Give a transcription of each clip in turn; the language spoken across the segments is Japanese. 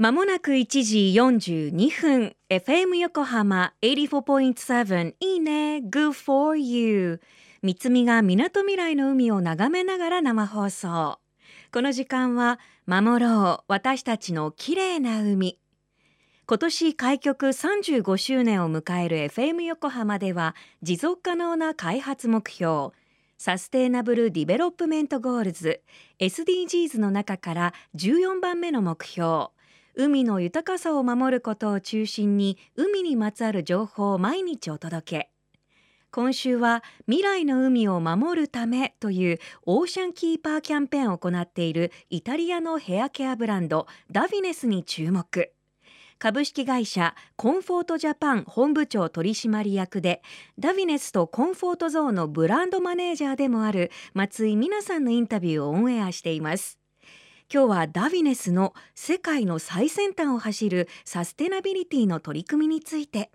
まもなく1時42分 FM 横浜84.7いいね Good for you MITSUMI がみなとみらいの海を眺めながら生放送。この時間は守ろう私たちの綺麗な海。今年開局35周年を迎える FM 横浜では持続可能な開発目標 Sustainable Development Goals SDGs の中から14番目の目標海の豊かさを守ることを中心に海にまつわる情報を毎日お届け。今週は未来の海を守るためというオーシャンキーパーキャンペーンを行っているイタリアのヘアケアブランドダヴィネスに注目。株式会社コンフォートジャパン本部長取締役でダヴィネスとコンフォートゾーンのブランドマネージャーでもある松井美奈さんのインタビューをオンエアしています。今日はダヴィネスの世界の最先端を走るサステナビリティの取り組みについて。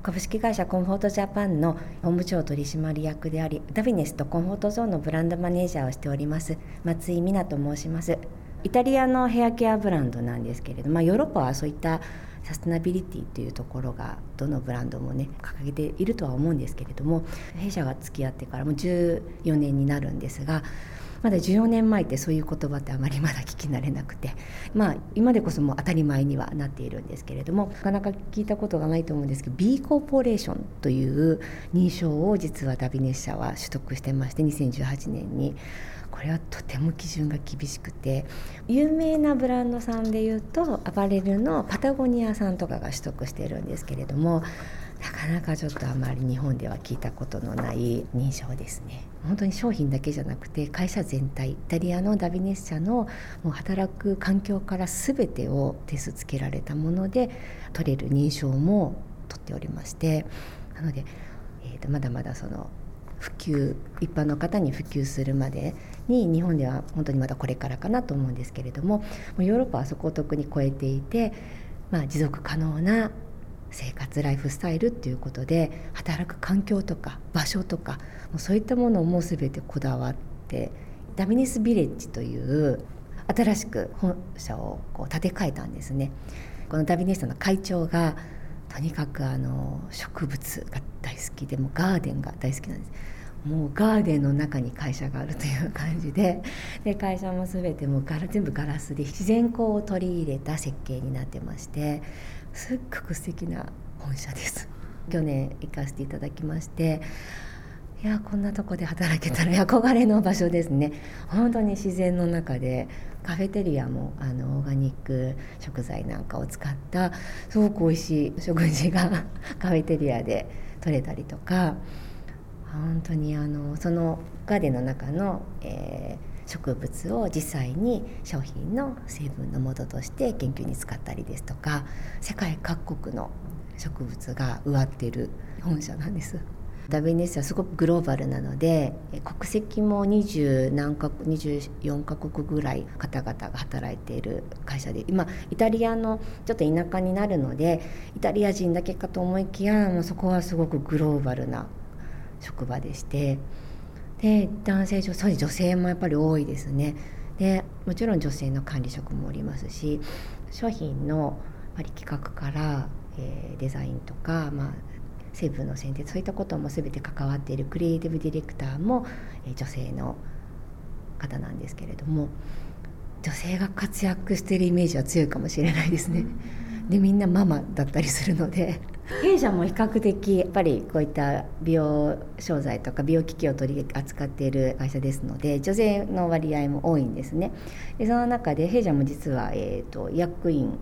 株式会社コンフォートジャパンの本部長取締役でありダヴィネスとコンフォートゾーンのブランドマネージャーをしております松井三奈と申します。イタリアのヘアケアブランドなんですけれども、まあ、ヨーロッパはそういったサステナビリティというところがどのブランドもね掲げているとは思うんですけれども弊社が付き合ってからもう14年になるんですがまだ14年前ってそういう言葉ってあまりまだ聞き慣れなくてまあ今でこそもう当たり前にはなっているんですけれどもなかなか聞いたことがないと思うんですけど B コーポレーションという認証を実はダビネッシャは取得してまして2018年に。これはとても基準が厳しくて有名なブランドさんでいうとアパレルのパタゴニアさんとかが取得しているんですけれどもなかなかちょっとあまり日本では聞いたことのない認証ですね。本当に商品だけじゃなくて会社全体イタリアのダビネッシャのもう働く環境から全てを手数つけられたもので取れる認証も取っておりましてなので、えー、とまだまだその普及一般の方に普及するまでに日本では本当にまだこれからかなと思うんですけれどもヨーロッパはそこを特に超えていて、まあ、持続可能な生活ライフスタイルっていうことで働く環境とか場所とかもうそういったものをもう全てこだわってダミニスビレッジという新しく本社をこう建て替えたんですね。このダビニスの会長がとにかくあの植物が大好きでもガーデンが大好きなんです。もうガーデンの中に会社があるという感じで。で会社も全てもうガラ全部ガラスで自然光を取り入れた設計になってましてすっごく素敵な本社です。去年行かせていただきましていやこんなとこで働けたら 憧れの場所ですね。本当に自然の中でカフェテリアもあのオーガニック食材なんかを使ったすごく美味しい食事が カフェテリアで取れたりとか本当にあのそのガーデンの中の、えー植物を実際に商品の成分のもととして研究に使ったりですとか世界各国の植物が植わっている本社なんです。ダビネスはすごくグローバルなので国籍も20何か24カ国ぐらい方々が働いている会社で今イタリアのちょっと田舎になるのでイタリア人だけかと思いきやそこはすごくグローバルな職場でしてで男性女性女性もやっぱり多いですねでもちろん女性の管理職もおりますし商品のやっぱり企画から、えー、デザインとか、まあ、成分の選定そういったことも全て関わっているクリエイティブディレクターも、えー、女性の方なんですけれども女性が活躍しているイメージは強いかもしれないですね。でみんなママだったりするので弊社も比較的やっぱりこういった美容商材とか美容機器を取り扱っている会社ですので女性の割合も多いんですね。でその中で弊社も実は、えーと、役員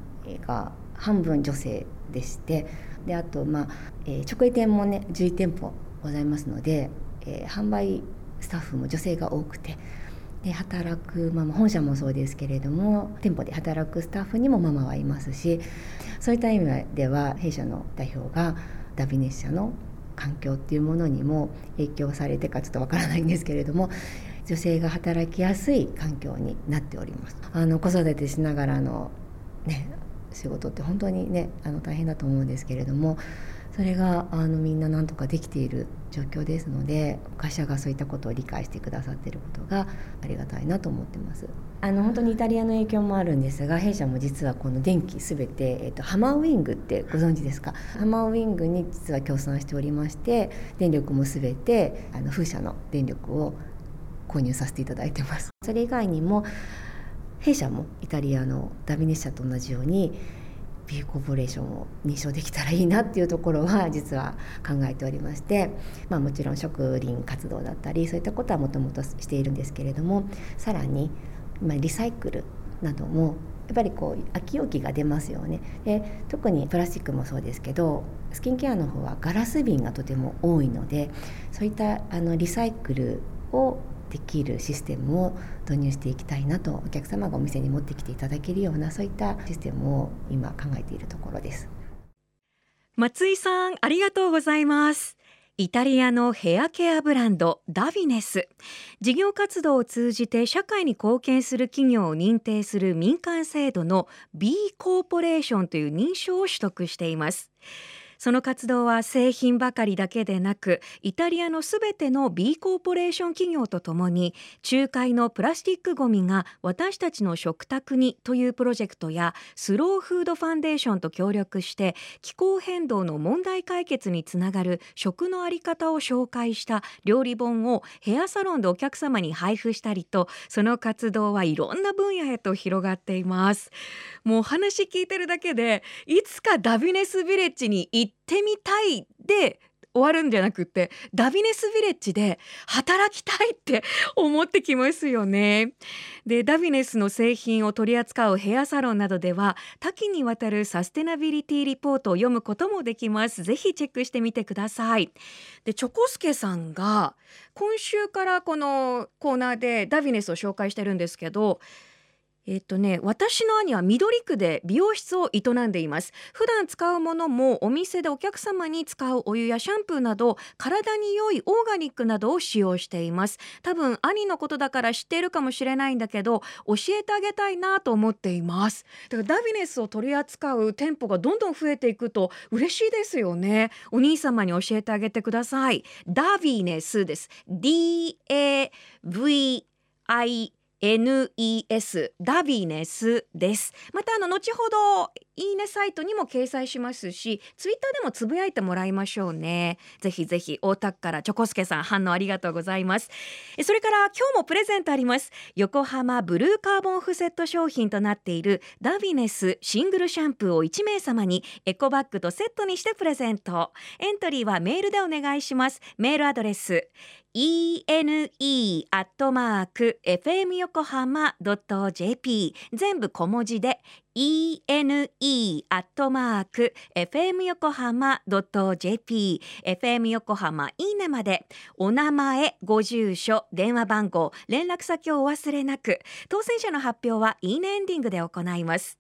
が半分女性でしてであと、まあえー、直営店もね11店舗ございますので、えー、販売スタッフも女性が多くてで働くママ本社もそうですけれども店舗で働くスタッフにもママはいますしそういった意味では弊社の代表がダビネッシャの環境っていうものにも影響されてかちょっとわからないんですけれども女性が働きやすい環境になっております。あの子育てしながらのね仕事って本当にねあの大変だと思うんですけれどもそれがあのみんななんとかできている状況ですので会社がそういったことを理解してくださっていることがありがたいなと思ってます。あの本当にイタリアの影響もあるんですが弊社も実はこの電気すべて、えっと、ハマーウィングってご存知ですか？ハマーウィングに実は協賛しておりまして電力もすべてあの風車の電力を購入させていただいてます。それ以外にも弊社もイタリアのダビネッシャと同じように B コーポレーションを認証できたらいいなっていうところは 実は考えておりまして、まあ、もちろん植林活動だったりそういったことはもともとしているんですけれどもさらに、ま、リサイクルなどもやっぱりこう空き容器が出ますよね。で特にプラスチックもそうですけどスキンケアの方はガラス瓶がとても多いのでそういったあのリサイクルをできるシステムを導入していきたいなとお客様がお店に持ってきていただけるようなそういったシステムを今考えているところです。松井さんありがとうございます。イタリアのヘアケアブランドダビネス。事業活動を通じて社会に貢献する企業を認定する民間制度の B コーポレーションという認証を取得しています。その活動は製品ばかりだけでなくイタリアのすべての B コーポレーション企業とともに仲介のプラスチックごみが私たちの食卓にというプロジェクトやスローフードファンデーションと協力して気候変動の問題解決につながる食のあり方を紹介した料理本をヘアサロンでお客様に配布したりとその活動はいろんな分野へと広がっています。もう話聞いてるだけでいつかダビネスビレッジに行行ってみたいで終わるんじゃなくってダビネスヴィレッジで働きたいって 思ってきますよね。でダビネスの製品を取り扱うヘアサロンなどでは多岐にわたるサステナビリティリポートを読むこともできます。ぜひチェックしてみてください。でチョコスケさんが今週からこのコーナーでダビネスを紹介してるんですけどえっとね、私の兄は緑区で美容室を営んでいます。普段使うものもお店でお客様に使うお湯やシャンプーなど体に良いオーガニックなどを使用しています。多分兄のことだから知っているかもしれないんだけど教えてあげたいなと思っています。だからダビネスを取り扱う店舗がどんどん増えていくと嬉しいですよね。お兄様に教えてあげてください。ダビネスです。DAVI NES ダビネスです。またあの後ほどいいねサイトにも掲載しますしツイッターでもつぶやいてもらいましょうね。ぜひぜひ大田区からチョコスケさん反応ありがとうございます。それから今日もプレゼントあります。横浜ブルーカーボンフセット商品となっているダビネスシングルシャンプーを1名様にエコバッグとセットにしてプレゼント。エントリーはメールでお願いします。メールアドレス ene アットマーク fm 横浜 .jp 全部小文字で ene アットマーク fm 横浜 .jp fm 横浜いいねまでお名前ご住所電話番号連絡先をお忘れなく。当選者の発表はいいねエンディングで行います。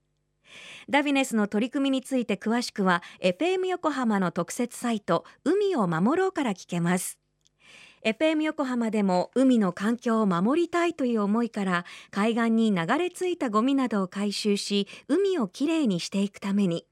ダビネスの取り組みについて詳しくは FM 横浜の特設サイト海を守ろうから聞けます。FM 横浜でも海の環境を守りたいという思いから海岸に流れ着いたゴミなどを回収し海をきれいにしていくために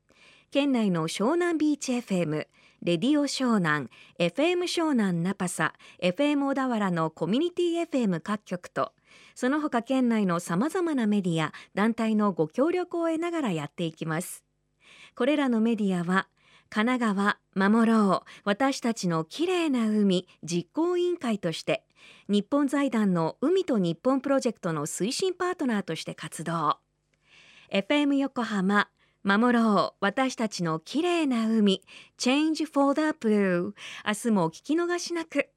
県内の湘南ビーチ FM レディオ湘南 FM 湘南ナパサ FM 小田原のコミュニティ FM 各局とその他県内のさまざまなメディア団体のご協力を得ながらやっていきます。これらのメディアは神奈川守ろう。私たちのきれいな海実行委員会として日本財団の海と日本プロジェクトの推進パートナーとして活動。FM 横浜守ろう。私たちのきれいな海 Change for the Blue 明日もお聞き逃しなく。